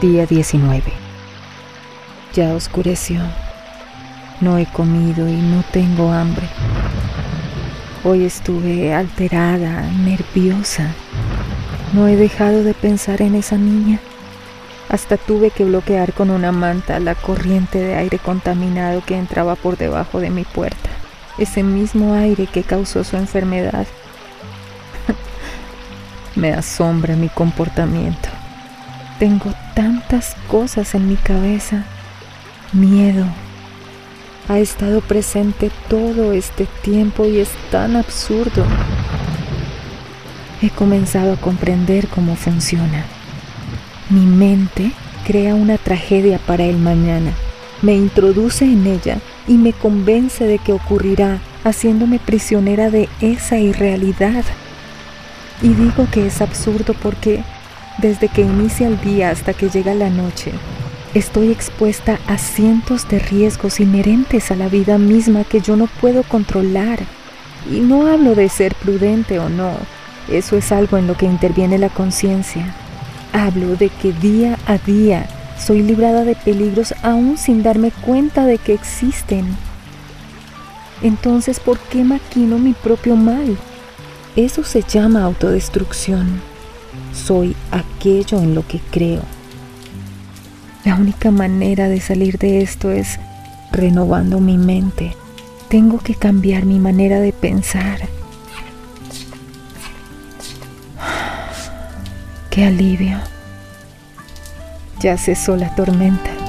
Día 19. Ya oscureció. No he comido y no tengo hambre. Hoy estuve alterada, nerviosa. No he dejado de pensar en esa niña. Hasta tuve que bloquear con una manta la corriente de aire contaminado que entraba por debajo de mi puerta. Ese mismo aire que causó su enfermedad. Me asombra mi comportamiento. Tengo tantas cosas en mi cabeza. Miedo. Ha estado presente todo este tiempo y es tan absurdo. He comenzado a comprender cómo funciona. Mi mente crea una tragedia para el mañana, me introduce en ella y me convence de que ocurrirá, haciéndome prisionera de esa irrealidad. Y digo que es absurdo porque desde que inicia el día hasta que llega la noche, estoy expuesta a cientos de riesgos inherentes a la vida misma que yo no puedo controlar. Y no hablo de ser prudente o no, eso es algo en lo que interviene la conciencia. Hablo de que día a día soy librada de peligros aún sin darme cuenta de que existen. Entonces, ¿por qué maquino mi propio mal? Eso se llama autodestrucción. Soy aquello en lo que creo. La única manera de salir de esto es renovando mi mente. Tengo que cambiar mi manera de pensar. ¡Qué alivio! Ya cesó la tormenta.